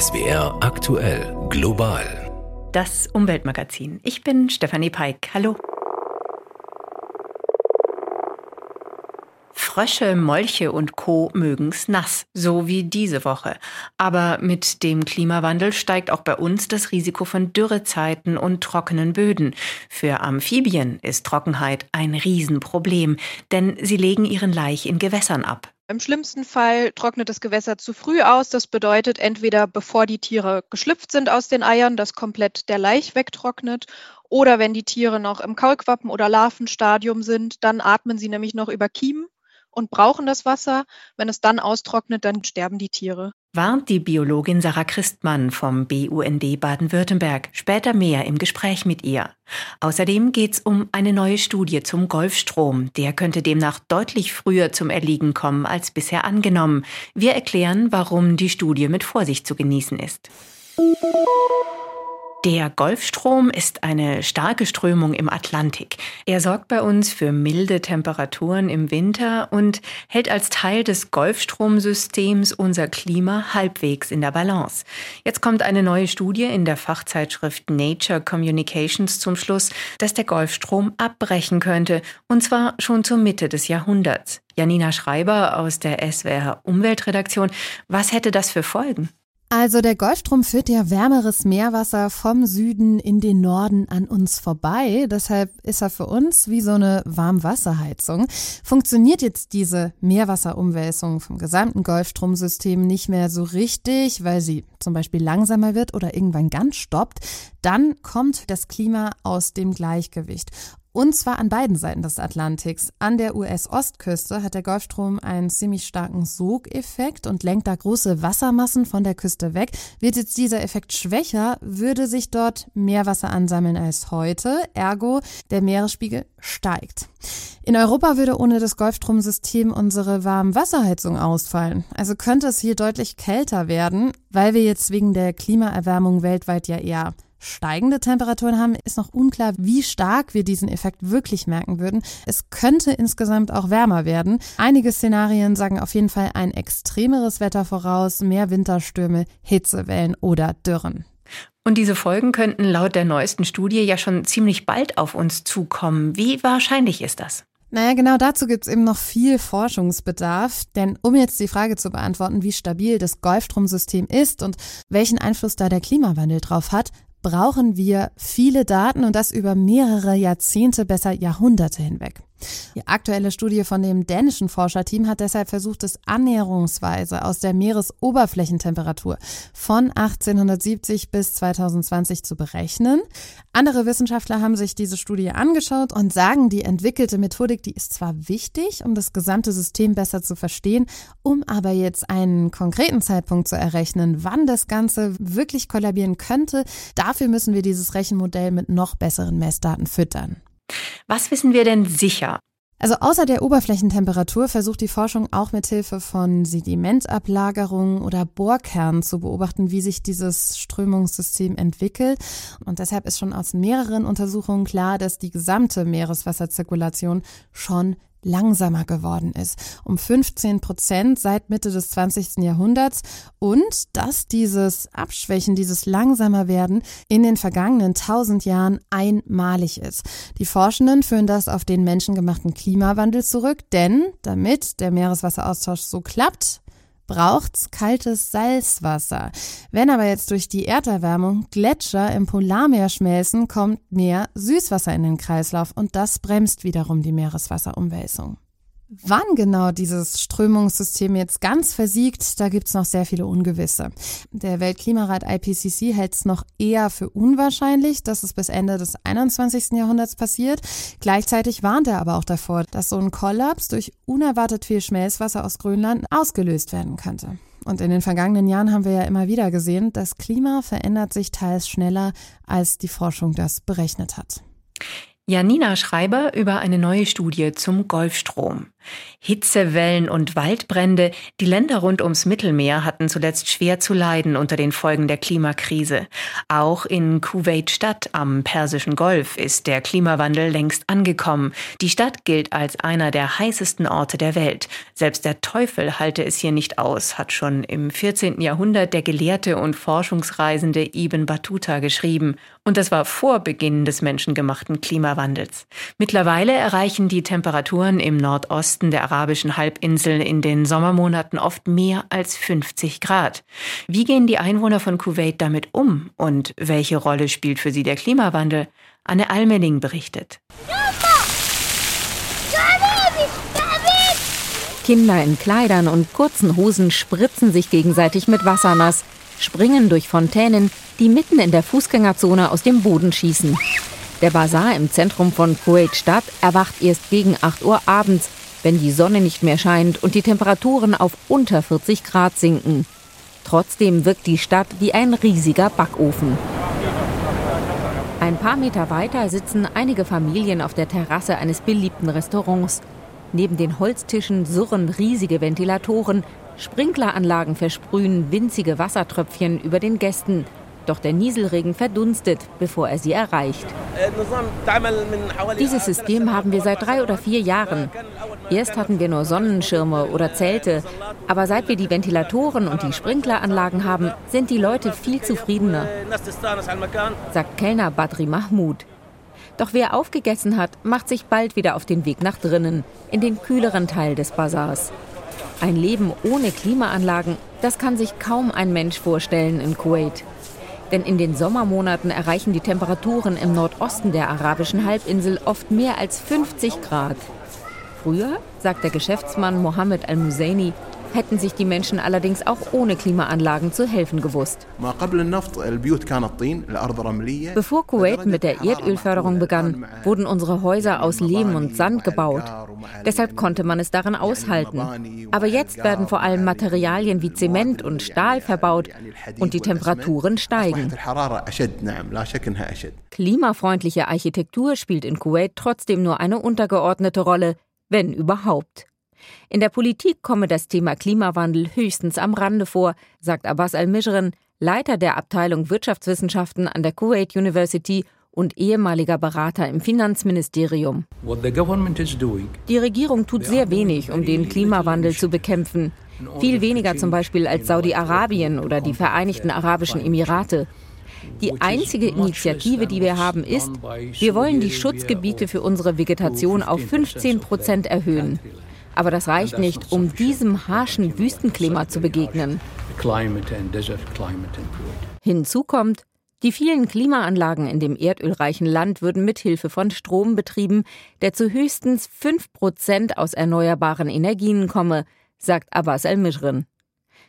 SWR aktuell global. Das Umweltmagazin. Ich bin Stefanie Peik. Hallo. Frösche, Molche und Co. mögen's nass, so wie diese Woche. Aber mit dem Klimawandel steigt auch bei uns das Risiko von Dürrezeiten und trockenen Böden. Für Amphibien ist Trockenheit ein Riesenproblem, denn sie legen ihren Laich in Gewässern ab. Im schlimmsten Fall trocknet das Gewässer zu früh aus. Das bedeutet entweder bevor die Tiere geschlüpft sind aus den Eiern, dass komplett der Laich wegtrocknet, oder wenn die Tiere noch im Kaulquappen- oder Larvenstadium sind, dann atmen sie nämlich noch über Kiemen und brauchen das Wasser. Wenn es dann austrocknet, dann sterben die Tiere. Warnt die Biologin Sarah Christmann vom BUND Baden-Württemberg. Später mehr im Gespräch mit ihr. Außerdem geht es um eine neue Studie zum Golfstrom. Der könnte demnach deutlich früher zum Erliegen kommen als bisher angenommen. Wir erklären, warum die Studie mit Vorsicht zu genießen ist. Der Golfstrom ist eine starke Strömung im Atlantik. Er sorgt bei uns für milde Temperaturen im Winter und hält als Teil des Golfstromsystems unser Klima halbwegs in der Balance. Jetzt kommt eine neue Studie in der Fachzeitschrift Nature Communications zum Schluss, dass der Golfstrom abbrechen könnte, und zwar schon zur Mitte des Jahrhunderts. Janina Schreiber aus der SWR Umweltredaktion, was hätte das für Folgen? Also der Golfstrom führt ja wärmeres Meerwasser vom Süden in den Norden an uns vorbei. Deshalb ist er für uns wie so eine Warmwasserheizung. Funktioniert jetzt diese Meerwasserumwälzung vom gesamten Golfstromsystem nicht mehr so richtig, weil sie zum Beispiel langsamer wird oder irgendwann ganz stoppt, dann kommt das Klima aus dem Gleichgewicht. Und zwar an beiden Seiten des Atlantiks. An der US-Ostküste hat der Golfstrom einen ziemlich starken Sogeffekt und lenkt da große Wassermassen von der Küste weg. Wird jetzt dieser Effekt schwächer, würde sich dort mehr Wasser ansammeln als heute. Ergo, der Meeresspiegel steigt. In Europa würde ohne das Golfstromsystem unsere Warmwasserheizung ausfallen. Also könnte es hier deutlich kälter werden, weil wir jetzt wegen der Klimaerwärmung weltweit ja eher steigende Temperaturen haben, ist noch unklar, wie stark wir diesen Effekt wirklich merken würden. Es könnte insgesamt auch wärmer werden. Einige Szenarien sagen auf jeden Fall ein extremeres Wetter voraus, mehr Winterstürme, Hitzewellen oder Dürren. Und diese Folgen könnten laut der neuesten Studie ja schon ziemlich bald auf uns zukommen. Wie wahrscheinlich ist das? Naja, genau dazu gibt es eben noch viel Forschungsbedarf. Denn um jetzt die Frage zu beantworten, wie stabil das Golfstromsystem ist und welchen Einfluss da der Klimawandel drauf hat, brauchen wir viele Daten und das über mehrere Jahrzehnte, besser Jahrhunderte hinweg. Die aktuelle Studie von dem dänischen Forscherteam hat deshalb versucht, es annäherungsweise aus der Meeresoberflächentemperatur von 1870 bis 2020 zu berechnen. Andere Wissenschaftler haben sich diese Studie angeschaut und sagen, die entwickelte Methodik, die ist zwar wichtig, um das gesamte System besser zu verstehen, um aber jetzt einen konkreten Zeitpunkt zu errechnen, wann das Ganze wirklich kollabieren könnte, dafür müssen wir dieses Rechenmodell mit noch besseren Messdaten füttern. Was wissen wir denn sicher? Also außer der Oberflächentemperatur versucht die Forschung auch mit Hilfe von Sedimentablagerungen oder Bohrkernen zu beobachten, wie sich dieses Strömungssystem entwickelt. Und deshalb ist schon aus mehreren Untersuchungen klar, dass die gesamte Meereswasserzirkulation schon langsamer geworden ist, um 15 Prozent seit Mitte des 20. Jahrhunderts und dass dieses Abschwächen, dieses langsamer werden in den vergangenen 1000 Jahren einmalig ist. Die Forschenden führen das auf den menschengemachten Klimawandel zurück, denn damit der Meereswasseraustausch so klappt, braucht's kaltes Salzwasser. Wenn aber jetzt durch die Erderwärmung Gletscher im Polarmeer schmelzen, kommt mehr Süßwasser in den Kreislauf und das bremst wiederum die Meereswasserumwälzung. Wann genau dieses Strömungssystem jetzt ganz versiegt, da gibt's noch sehr viele Ungewisse. Der Weltklimarat IPCC hält es noch eher für unwahrscheinlich, dass es bis Ende des 21. Jahrhunderts passiert. Gleichzeitig warnt er aber auch davor, dass so ein Kollaps durch unerwartet viel Schmelzwasser aus Grönland ausgelöst werden könnte. Und in den vergangenen Jahren haben wir ja immer wieder gesehen, das Klima verändert sich teils schneller, als die Forschung das berechnet hat. Janina Schreiber über eine neue Studie zum Golfstrom. Hitzewellen und Waldbrände, die Länder rund ums Mittelmeer hatten zuletzt schwer zu leiden unter den Folgen der Klimakrise. Auch in Kuwait-Stadt am Persischen Golf ist der Klimawandel längst angekommen. Die Stadt gilt als einer der heißesten Orte der Welt. Selbst der Teufel halte es hier nicht aus, hat schon im 14. Jahrhundert der Gelehrte und Forschungsreisende Ibn Battuta geschrieben. Und das war vor Beginn des menschengemachten Klimawandels. Mittlerweile erreichen die Temperaturen im Nordosten der arabischen Halbinsel in den Sommermonaten oft mehr als 50 Grad. Wie gehen die Einwohner von Kuwait damit um und welche Rolle spielt für sie der Klimawandel? Anne Almeling berichtet. Kinder in Kleidern und kurzen Hosen spritzen sich gegenseitig mit Wasser nass springen durch Fontänen, die mitten in der Fußgängerzone aus dem Boden schießen. Der Bazar im Zentrum von Kuwait-Stadt erwacht erst gegen 8 Uhr abends, wenn die Sonne nicht mehr scheint und die Temperaturen auf unter 40 Grad sinken. Trotzdem wirkt die Stadt wie ein riesiger Backofen. Ein paar Meter weiter sitzen einige Familien auf der Terrasse eines beliebten Restaurants. Neben den Holztischen surren riesige Ventilatoren, Sprinkleranlagen versprühen winzige Wassertröpfchen über den Gästen. Doch der Nieselregen verdunstet, bevor er sie erreicht. Dieses System haben wir seit drei oder vier Jahren. Erst hatten wir nur Sonnenschirme oder Zelte, aber seit wir die Ventilatoren und die Sprinkleranlagen haben, sind die Leute viel zufriedener, sagt Kellner Badri Mahmoud. Doch wer aufgegessen hat, macht sich bald wieder auf den Weg nach drinnen, in den kühleren Teil des Bazars. Ein Leben ohne Klimaanlagen, das kann sich kaum ein Mensch vorstellen in Kuwait. Denn in den Sommermonaten erreichen die Temperaturen im Nordosten der arabischen Halbinsel oft mehr als 50 Grad. Früher, sagt der Geschäftsmann Mohammed Al-Musaini, hätten sich die Menschen allerdings auch ohne Klimaanlagen zu helfen gewusst. Bevor Kuwait mit der Erdölförderung begann, wurden unsere Häuser aus Lehm und Sand gebaut. Deshalb konnte man es daran aushalten. Aber jetzt werden vor allem Materialien wie Zement und Stahl verbaut und die Temperaturen steigen. Klimafreundliche Architektur spielt in Kuwait trotzdem nur eine untergeordnete Rolle, wenn überhaupt. In der Politik komme das Thema Klimawandel höchstens am Rande vor, sagt Abbas al-Mijren, Leiter der Abteilung Wirtschaftswissenschaften an der Kuwait University und ehemaliger Berater im Finanzministerium. Die Regierung tut sehr wenig, um den Klimawandel zu bekämpfen. Viel weniger zum Beispiel als Saudi-Arabien oder die Vereinigten Arabischen Emirate. Die einzige Initiative, die wir haben, ist, wir wollen die Schutzgebiete für unsere Vegetation auf 15 Prozent erhöhen. Aber das reicht nicht, um diesem harschen Wüstenklima zu begegnen. Hinzu kommt, die vielen Klimaanlagen in dem erdölreichen Land würden mithilfe von Strom betrieben, der zu höchstens 5 Prozent aus erneuerbaren Energien komme, sagt Abbas El-Mijrin.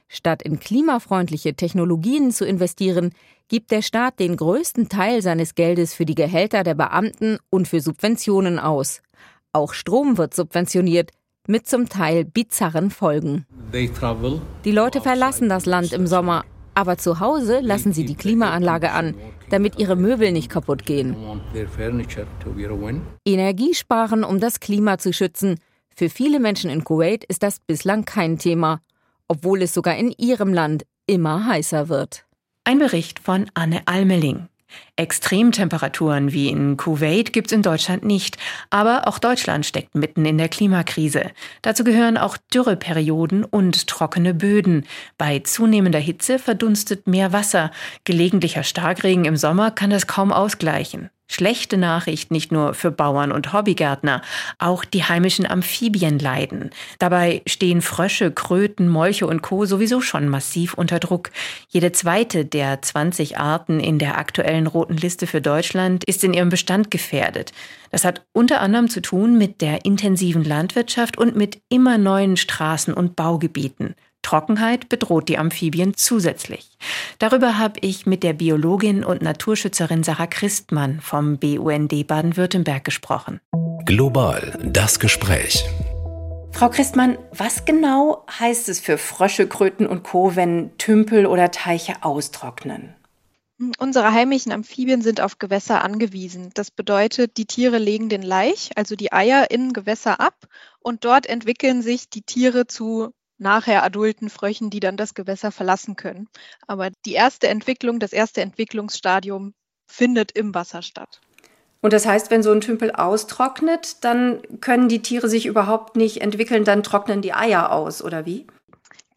Statt in klimafreundliche Technologien zu investieren, gibt der Staat den größten Teil seines Geldes für die Gehälter der Beamten und für Subventionen aus. Auch Strom wird subventioniert, mit zum Teil bizarren Folgen. Die Leute verlassen das Land im Sommer, aber zu Hause lassen sie die Klimaanlage an, damit ihre Möbel nicht kaputt gehen. Energie sparen, um das Klima zu schützen. Für viele Menschen in Kuwait ist das bislang kein Thema, obwohl es sogar in ihrem Land immer heißer wird. Ein Bericht von Anne Almeling. Extremtemperaturen wie in Kuwait gibt's in Deutschland nicht, aber auch Deutschland steckt mitten in der Klimakrise. Dazu gehören auch Dürreperioden und trockene Böden. Bei zunehmender Hitze verdunstet mehr Wasser. Gelegentlicher Starkregen im Sommer kann das kaum ausgleichen. Schlechte Nachricht nicht nur für Bauern und Hobbygärtner, auch die heimischen Amphibien leiden. Dabei stehen Frösche, Kröten, Molche und Co. sowieso schon massiv unter Druck. Jede zweite der 20 Arten in der aktuellen roten Liste für Deutschland ist in ihrem Bestand gefährdet. Das hat unter anderem zu tun mit der intensiven Landwirtschaft und mit immer neuen Straßen und Baugebieten. Trockenheit bedroht die Amphibien zusätzlich. Darüber habe ich mit der Biologin und Naturschützerin Sarah Christmann vom BUND Baden-Württemberg gesprochen. Global das Gespräch. Frau Christmann, was genau heißt es für Frösche, Kröten und Co., wenn Tümpel oder Teiche austrocknen? Unsere heimischen Amphibien sind auf Gewässer angewiesen. Das bedeutet, die Tiere legen den Laich, also die Eier, in Gewässer ab und dort entwickeln sich die Tiere zu nachher adulten Fröchen, die dann das Gewässer verlassen können. Aber die erste Entwicklung, das erste Entwicklungsstadium findet im Wasser statt. Und das heißt, wenn so ein Tümpel austrocknet, dann können die Tiere sich überhaupt nicht entwickeln, dann trocknen die Eier aus, oder wie?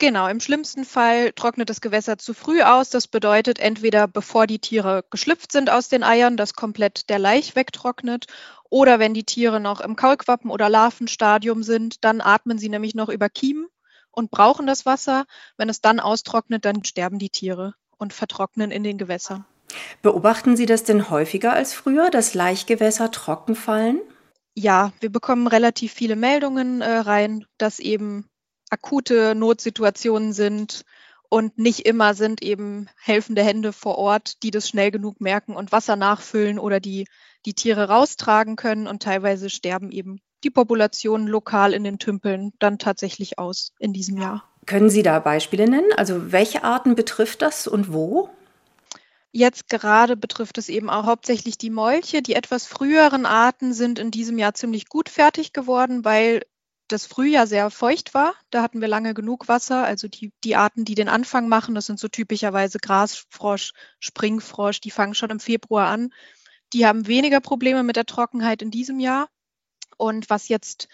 Genau, im schlimmsten Fall trocknet das Gewässer zu früh aus. Das bedeutet entweder bevor die Tiere geschlüpft sind aus den Eiern, dass komplett der Laich wegtrocknet, oder wenn die Tiere noch im Kaulquappen- oder Larvenstadium sind, dann atmen sie nämlich noch über Kiemen und brauchen das Wasser. Wenn es dann austrocknet, dann sterben die Tiere und vertrocknen in den Gewässern. Beobachten Sie das denn häufiger als früher, dass Laichgewässer trocken fallen? Ja, wir bekommen relativ viele Meldungen äh, rein, dass eben akute Notsituationen sind und nicht immer sind eben helfende Hände vor Ort, die das schnell genug merken und Wasser nachfüllen oder die die Tiere raustragen können und teilweise sterben eben die Populationen lokal in den Tümpeln dann tatsächlich aus in diesem Jahr. Können Sie da Beispiele nennen? Also welche Arten betrifft das und wo? Jetzt gerade betrifft es eben auch hauptsächlich die Molche. Die etwas früheren Arten sind in diesem Jahr ziemlich gut fertig geworden, weil das Frühjahr sehr feucht war. Da hatten wir lange genug Wasser. Also die, die Arten, die den Anfang machen, das sind so typischerweise Grasfrosch, Springfrosch, die fangen schon im Februar an. Die haben weniger Probleme mit der Trockenheit in diesem Jahr. Und was jetzt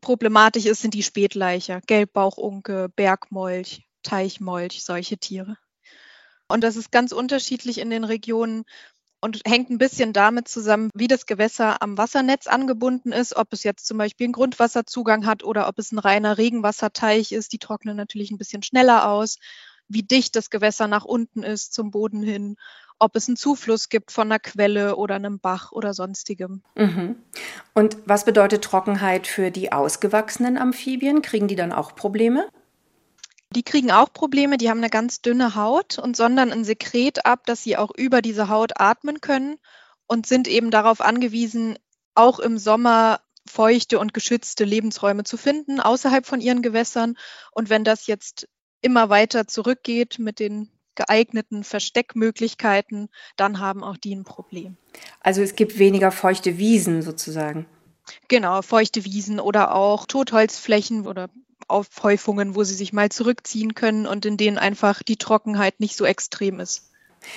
problematisch ist, sind die Spätleicher, Gelbbauchunke, Bergmolch, Teichmolch, solche Tiere. Und das ist ganz unterschiedlich in den Regionen und hängt ein bisschen damit zusammen, wie das Gewässer am Wassernetz angebunden ist, ob es jetzt zum Beispiel einen Grundwasserzugang hat oder ob es ein reiner Regenwasserteich ist. Die trocknen natürlich ein bisschen schneller aus, wie dicht das Gewässer nach unten ist zum Boden hin, ob es einen Zufluss gibt von einer Quelle oder einem Bach oder sonstigem. Mhm. Und was bedeutet Trockenheit für die ausgewachsenen Amphibien? Kriegen die dann auch Probleme? Die kriegen auch Probleme, die haben eine ganz dünne Haut und sondern ein Sekret ab, dass sie auch über diese Haut atmen können und sind eben darauf angewiesen, auch im Sommer feuchte und geschützte Lebensräume zu finden, außerhalb von ihren Gewässern. Und wenn das jetzt immer weiter zurückgeht mit den geeigneten Versteckmöglichkeiten, dann haben auch die ein Problem. Also es gibt weniger feuchte Wiesen sozusagen. Genau, feuchte Wiesen oder auch Totholzflächen oder Aufhäufungen, wo sie sich mal zurückziehen können und in denen einfach die Trockenheit nicht so extrem ist.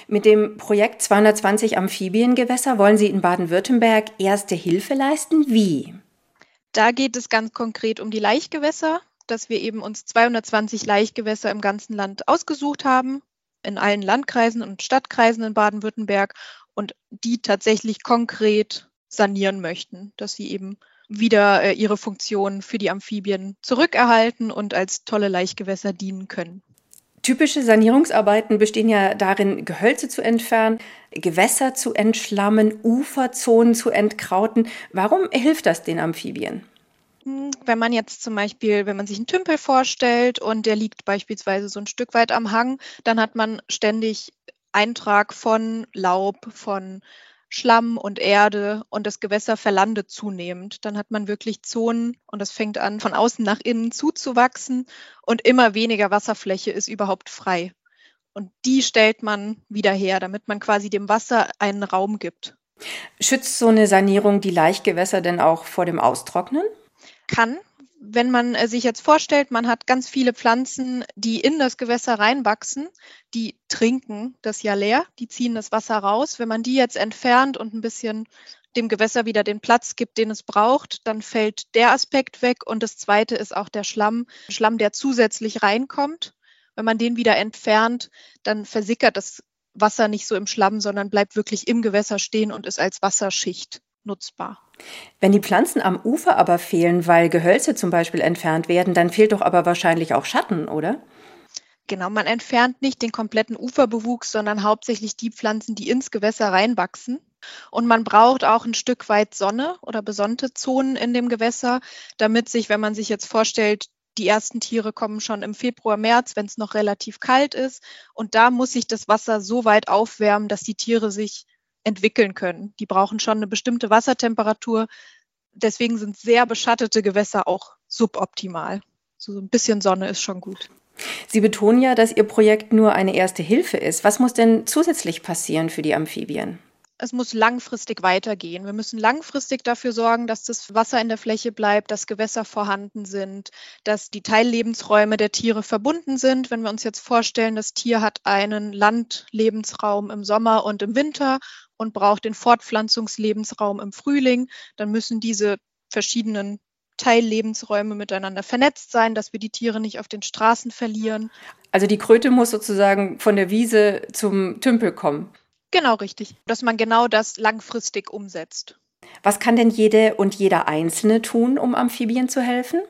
Mit dem Projekt 220 Amphibiengewässer wollen Sie in Baden-Württemberg erste Hilfe leisten. Wie? Da geht es ganz konkret um die Laichgewässer, dass wir eben uns 220 Laichgewässer im ganzen Land ausgesucht haben, in allen Landkreisen und Stadtkreisen in Baden-Württemberg und die tatsächlich konkret sanieren möchten, dass sie eben wieder äh, ihre Funktion für die Amphibien zurückerhalten und als tolle Laichgewässer dienen können. Typische Sanierungsarbeiten bestehen ja darin, Gehölze zu entfernen, Gewässer zu entschlammen, Uferzonen zu entkrauten. Warum hilft das den Amphibien? Wenn man jetzt zum Beispiel, wenn man sich einen Tümpel vorstellt und der liegt beispielsweise so ein Stück weit am Hang, dann hat man ständig Eintrag von Laub, von Schlamm und Erde und das Gewässer verlandet zunehmend. Dann hat man wirklich Zonen und das fängt an, von außen nach innen zuzuwachsen und immer weniger Wasserfläche ist überhaupt frei. Und die stellt man wieder her, damit man quasi dem Wasser einen Raum gibt. Schützt so eine Sanierung die Laichgewässer denn auch vor dem Austrocknen? Kann, wenn man äh, sich jetzt vorstellt, man hat ganz viele Pflanzen, die in das Gewässer reinwachsen, die trinken das ja leer, die ziehen das Wasser raus. Wenn man die jetzt entfernt und ein bisschen dem Gewässer wieder den Platz gibt, den es braucht, dann fällt der Aspekt weg. Und das Zweite ist auch der Schlamm, Schlamm, der zusätzlich reinkommt. Wenn man den wieder entfernt, dann versickert das Wasser nicht so im Schlamm, sondern bleibt wirklich im Gewässer stehen und ist als Wasserschicht nutzbar. Wenn die Pflanzen am Ufer aber fehlen, weil Gehölze zum Beispiel entfernt werden, dann fehlt doch aber wahrscheinlich auch Schatten, oder? Genau, man entfernt nicht den kompletten Uferbewuchs, sondern hauptsächlich die Pflanzen, die ins Gewässer reinwachsen. Und man braucht auch ein Stück weit Sonne oder besonnte Zonen in dem Gewässer, damit sich, wenn man sich jetzt vorstellt, die ersten Tiere kommen schon im Februar, März, wenn es noch relativ kalt ist. Und da muss sich das Wasser so weit aufwärmen, dass die Tiere sich entwickeln können. Die brauchen schon eine bestimmte Wassertemperatur. Deswegen sind sehr beschattete Gewässer auch suboptimal. So ein bisschen Sonne ist schon gut. Sie betonen ja, dass Ihr Projekt nur eine erste Hilfe ist. Was muss denn zusätzlich passieren für die Amphibien? Es muss langfristig weitergehen. Wir müssen langfristig dafür sorgen, dass das Wasser in der Fläche bleibt, dass Gewässer vorhanden sind, dass die Teillebensräume der Tiere verbunden sind. Wenn wir uns jetzt vorstellen, das Tier hat einen Landlebensraum im Sommer und im Winter und braucht den Fortpflanzungslebensraum im Frühling, dann müssen diese verschiedenen Teillebensräume miteinander vernetzt sein, dass wir die Tiere nicht auf den Straßen verlieren. Also die Kröte muss sozusagen von der Wiese zum Tümpel kommen. Genau richtig, dass man genau das langfristig umsetzt. Was kann denn jede und jeder Einzelne tun, um Amphibien zu helfen?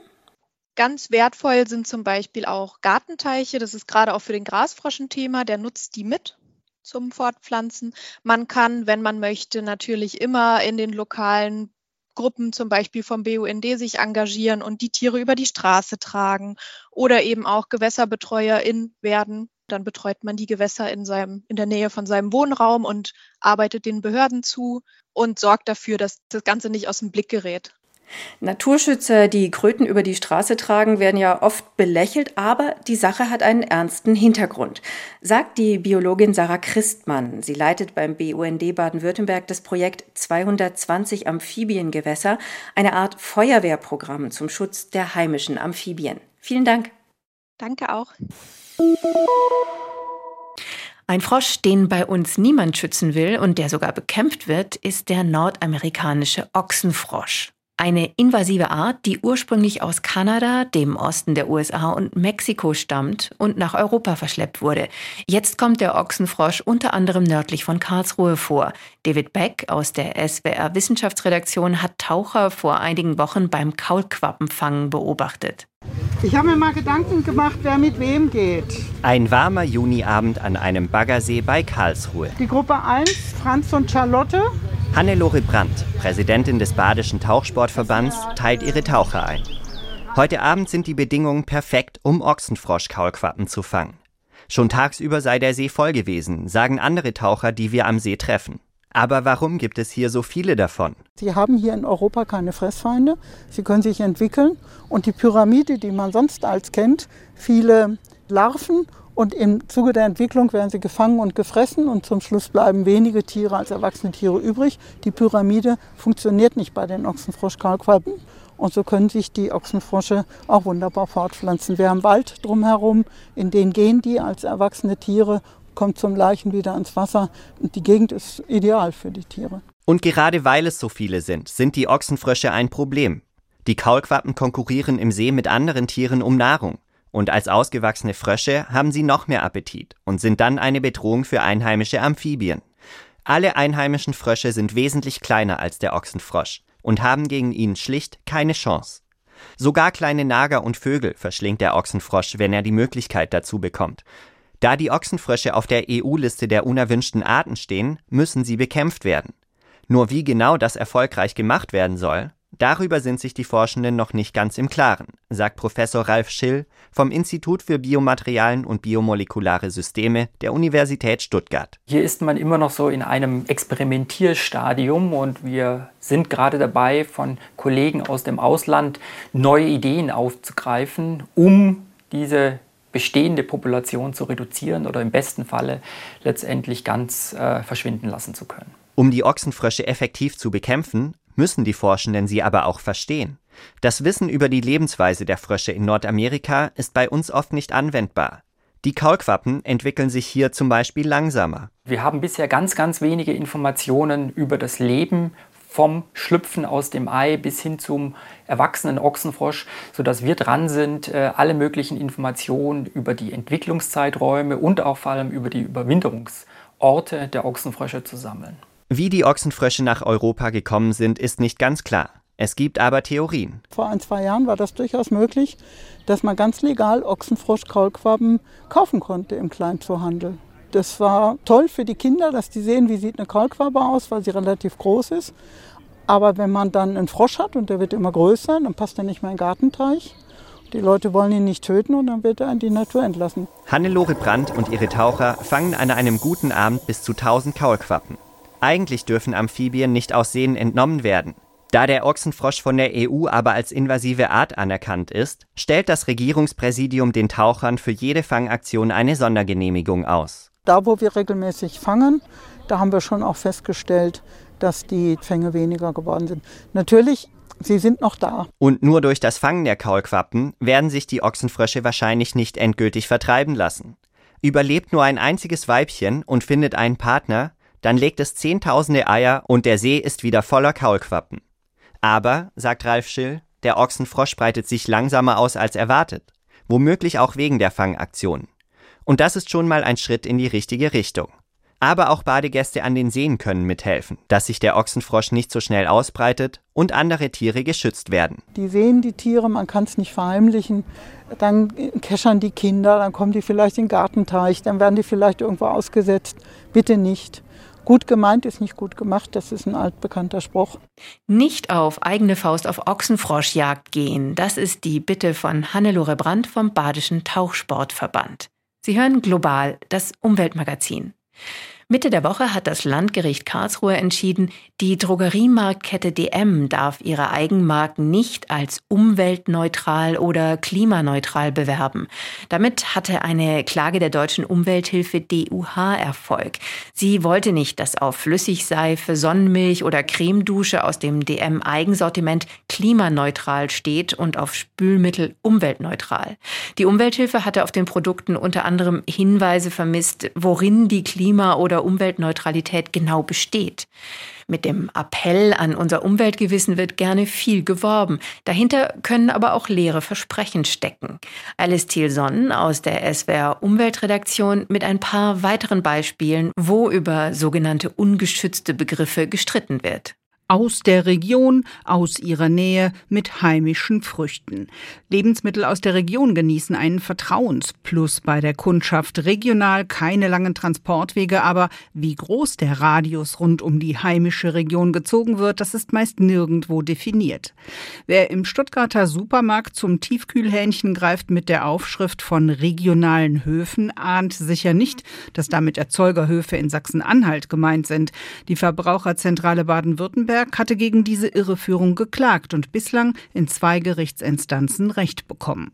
Ganz wertvoll sind zum Beispiel auch Gartenteiche. Das ist gerade auch für den Grasfrosch ein Thema. Der nutzt die mit zum Fortpflanzen. Man kann, wenn man möchte, natürlich immer in den lokalen Gruppen zum Beispiel vom BUND sich engagieren und die Tiere über die Straße tragen oder eben auch Gewässerbetreuerin werden dann betreut man die Gewässer in, seinem, in der Nähe von seinem Wohnraum und arbeitet den Behörden zu und sorgt dafür, dass das Ganze nicht aus dem Blick gerät. Naturschützer, die Kröten über die Straße tragen, werden ja oft belächelt, aber die Sache hat einen ernsten Hintergrund, sagt die Biologin Sarah Christmann. Sie leitet beim BUND Baden-Württemberg das Projekt 220 Amphibiengewässer, eine Art Feuerwehrprogramm zum Schutz der heimischen Amphibien. Vielen Dank. Danke auch. Ein Frosch, den bei uns niemand schützen will und der sogar bekämpft wird, ist der nordamerikanische Ochsenfrosch. Eine invasive Art, die ursprünglich aus Kanada, dem Osten der USA und Mexiko stammt und nach Europa verschleppt wurde. Jetzt kommt der Ochsenfrosch unter anderem nördlich von Karlsruhe vor. David Beck aus der SWR Wissenschaftsredaktion hat Taucher vor einigen Wochen beim Kaulquappenfangen beobachtet. Ich habe mir mal Gedanken gemacht, wer mit wem geht. Ein warmer Juniabend an einem Baggersee bei Karlsruhe. Die Gruppe 1, Franz und Charlotte. Hannelore Brandt, Präsidentin des Badischen Tauchsportverbands, teilt ihre Taucher ein. Heute Abend sind die Bedingungen perfekt, um Ochsenfrosch-Kaulquappen zu fangen. Schon tagsüber sei der See voll gewesen, sagen andere Taucher, die wir am See treffen. Aber warum gibt es hier so viele davon? Sie haben hier in Europa keine Fressfeinde. Sie können sich entwickeln. Und die Pyramide, die man sonst als kennt, viele Larven. Und im Zuge der Entwicklung werden sie gefangen und gefressen. Und zum Schluss bleiben wenige Tiere als erwachsene Tiere übrig. Die Pyramide funktioniert nicht bei den Ochsenfrosch-Kaulquappen. Und so können sich die Ochsenfrosche auch wunderbar fortpflanzen. Wir haben Wald drumherum, in den gehen die als erwachsene Tiere kommt zum Leichen wieder ans Wasser. Und die Gegend ist ideal für die Tiere. Und gerade weil es so viele sind, sind die Ochsenfrösche ein Problem. Die Kaulquappen konkurrieren im See mit anderen Tieren um Nahrung. Und als ausgewachsene Frösche haben sie noch mehr Appetit und sind dann eine Bedrohung für einheimische Amphibien. Alle einheimischen Frösche sind wesentlich kleiner als der Ochsenfrosch und haben gegen ihn schlicht keine Chance. Sogar kleine Nager und Vögel verschlingt der Ochsenfrosch, wenn er die Möglichkeit dazu bekommt. Da die Ochsenfrösche auf der EU-Liste der unerwünschten Arten stehen, müssen sie bekämpft werden. Nur wie genau das erfolgreich gemacht werden soll, darüber sind sich die Forschenden noch nicht ganz im Klaren, sagt Professor Ralf Schill vom Institut für Biomaterialien und biomolekulare Systeme der Universität Stuttgart. Hier ist man immer noch so in einem Experimentierstadium und wir sind gerade dabei, von Kollegen aus dem Ausland neue Ideen aufzugreifen, um diese bestehende Population zu reduzieren oder im besten Falle letztendlich ganz äh, verschwinden lassen zu können. Um die Ochsenfrösche effektiv zu bekämpfen, müssen die Forschenden sie aber auch verstehen. Das Wissen über die Lebensweise der Frösche in Nordamerika ist bei uns oft nicht anwendbar. Die Kaulquappen entwickeln sich hier zum Beispiel langsamer. Wir haben bisher ganz, ganz wenige Informationen über das Leben vom Schlüpfen aus dem Ei bis hin zum erwachsenen Ochsenfrosch, sodass wir dran sind, äh, alle möglichen Informationen über die Entwicklungszeiträume und auch vor allem über die Überwinterungsorte der Ochsenfrösche zu sammeln. Wie die Ochsenfrösche nach Europa gekommen sind, ist nicht ganz klar. Es gibt aber Theorien. Vor ein, zwei Jahren war das durchaus möglich, dass man ganz legal Ochsenfrosch-Kaulquappen kaufen konnte im Kleinzoohandel. Das war toll für die Kinder, dass die sehen, wie sieht eine Kaulquappe aus, weil sie relativ groß ist. Aber wenn man dann einen Frosch hat und der wird immer größer, dann passt er nicht mehr in den Gartenteich. Die Leute wollen ihn nicht töten und dann wird er in die Natur entlassen. Hannelore Brandt und ihre Taucher fangen an einem guten Abend bis zu 1000 Kaulquappen. Eigentlich dürfen Amphibien nicht aus Seen entnommen werden. Da der Ochsenfrosch von der EU aber als invasive Art anerkannt ist, stellt das Regierungspräsidium den Tauchern für jede Fangaktion eine Sondergenehmigung aus. Da, wo wir regelmäßig fangen, da haben wir schon auch festgestellt, dass die Fänge weniger geworden sind. Natürlich, sie sind noch da. Und nur durch das Fangen der Kaulquappen werden sich die Ochsenfrösche wahrscheinlich nicht endgültig vertreiben lassen. Überlebt nur ein einziges Weibchen und findet einen Partner, dann legt es zehntausende Eier und der See ist wieder voller Kaulquappen. Aber, sagt Ralf Schill, der Ochsenfrosch breitet sich langsamer aus als erwartet, womöglich auch wegen der Fangaktion. Und das ist schon mal ein Schritt in die richtige Richtung. Aber auch Badegäste an den Seen können mithelfen, dass sich der Ochsenfrosch nicht so schnell ausbreitet und andere Tiere geschützt werden. Die sehen die Tiere, man kann es nicht verheimlichen. Dann keschern die Kinder, dann kommen die vielleicht in den Gartenteich, dann werden die vielleicht irgendwo ausgesetzt. Bitte nicht. Gut gemeint ist nicht gut gemacht, das ist ein altbekannter Spruch. Nicht auf eigene Faust auf Ochsenfroschjagd gehen, das ist die Bitte von Hannelore Brandt vom Badischen Tauchsportverband. Sie hören global das Umweltmagazin. Mitte der Woche hat das Landgericht Karlsruhe entschieden, die Drogeriemarktkette DM darf ihre Eigenmarken nicht als umweltneutral oder klimaneutral bewerben. Damit hatte eine Klage der deutschen Umwelthilfe DUH Erfolg. Sie wollte nicht, dass auf Flüssigseife, Sonnenmilch oder Cremedusche aus dem DM Eigensortiment klimaneutral steht und auf Spülmittel umweltneutral. Die Umwelthilfe hatte auf den Produkten unter anderem Hinweise vermisst, worin die Klima- oder Umweltneutralität genau besteht. Mit dem Appell an unser Umweltgewissen wird gerne viel geworben. Dahinter können aber auch leere Versprechen stecken. Alice Thielson aus der SWR Umweltredaktion mit ein paar weiteren Beispielen, wo über sogenannte ungeschützte Begriffe gestritten wird aus der Region, aus ihrer Nähe mit heimischen Früchten. Lebensmittel aus der Region genießen einen Vertrauensplus bei der Kundschaft. Regional keine langen Transportwege, aber wie groß der Radius rund um die heimische Region gezogen wird, das ist meist nirgendwo definiert. Wer im Stuttgarter Supermarkt zum Tiefkühlhähnchen greift mit der Aufschrift von regionalen Höfen, ahnt sicher nicht, dass damit Erzeugerhöfe in Sachsen-Anhalt gemeint sind. Die Verbraucherzentrale Baden-Württemberg Nürnberg hatte gegen diese Irreführung geklagt und bislang in zwei Gerichtsinstanzen Recht bekommen.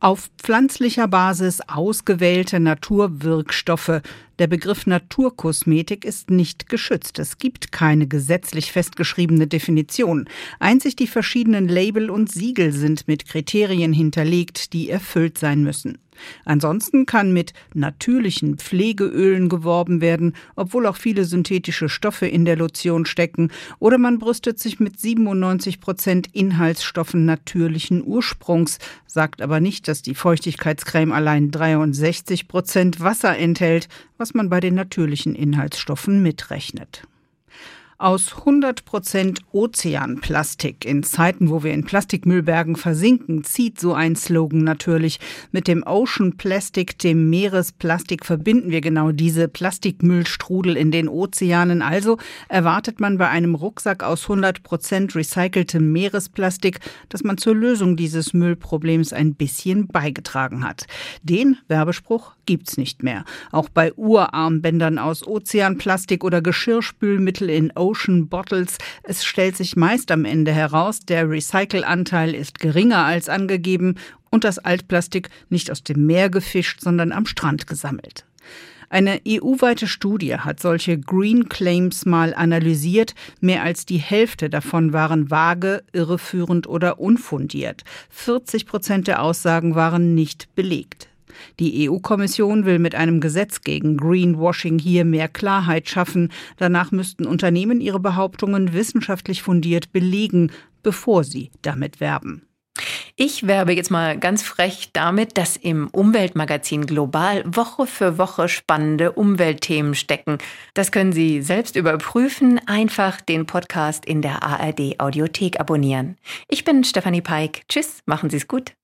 Auf pflanzlicher Basis ausgewählte Naturwirkstoffe. Der Begriff Naturkosmetik ist nicht geschützt. Es gibt keine gesetzlich festgeschriebene Definition. Einzig die verschiedenen Label und Siegel sind mit Kriterien hinterlegt, die erfüllt sein müssen. Ansonsten kann mit natürlichen Pflegeölen geworben werden, obwohl auch viele synthetische Stoffe in der Lotion stecken, oder man brüstet sich mit 97 Prozent Inhaltsstoffen natürlichen Ursprungs, sagt aber nicht, dass die Feuchtigkeitscreme allein 63 Prozent Wasser enthält, was man bei den natürlichen Inhaltsstoffen mitrechnet aus 100 Prozent Ozeanplastik. In Zeiten, wo wir in Plastikmüllbergen versinken, zieht so ein Slogan natürlich. Mit dem Ocean Plastic, dem Meeresplastik, verbinden wir genau diese Plastikmüllstrudel in den Ozeanen. Also erwartet man bei einem Rucksack aus 100 Prozent recyceltem Meeresplastik, dass man zur Lösung dieses Müllproblems ein bisschen beigetragen hat. Den Werbespruch gibt's nicht mehr. Auch bei Urarmbändern aus Ozeanplastik oder Geschirrspülmittel in Bottles. Es stellt sich meist am Ende heraus, der Recycelanteil ist geringer als angegeben und das Altplastik nicht aus dem Meer gefischt, sondern am Strand gesammelt. Eine EU-weite Studie hat solche Green Claims mal analysiert. Mehr als die Hälfte davon waren vage, irreführend oder unfundiert. 40 Prozent der Aussagen waren nicht belegt. Die EU-Kommission will mit einem Gesetz gegen Greenwashing hier mehr Klarheit schaffen. Danach müssten Unternehmen ihre Behauptungen wissenschaftlich fundiert belegen, bevor sie damit werben. Ich werbe jetzt mal ganz frech damit, dass im Umweltmagazin Global Woche für Woche spannende Umweltthemen stecken. Das können Sie selbst überprüfen. Einfach den Podcast in der ARD Audiothek abonnieren. Ich bin Stefanie Peik. Tschüss, machen Sie es gut.